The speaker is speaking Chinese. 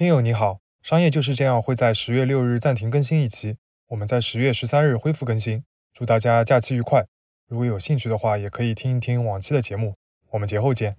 听友你好，商业就是这样会在十月六日暂停更新一期，我们在十月十三日恢复更新。祝大家假期愉快！如果有兴趣的话，也可以听一听往期的节目。我们节后见。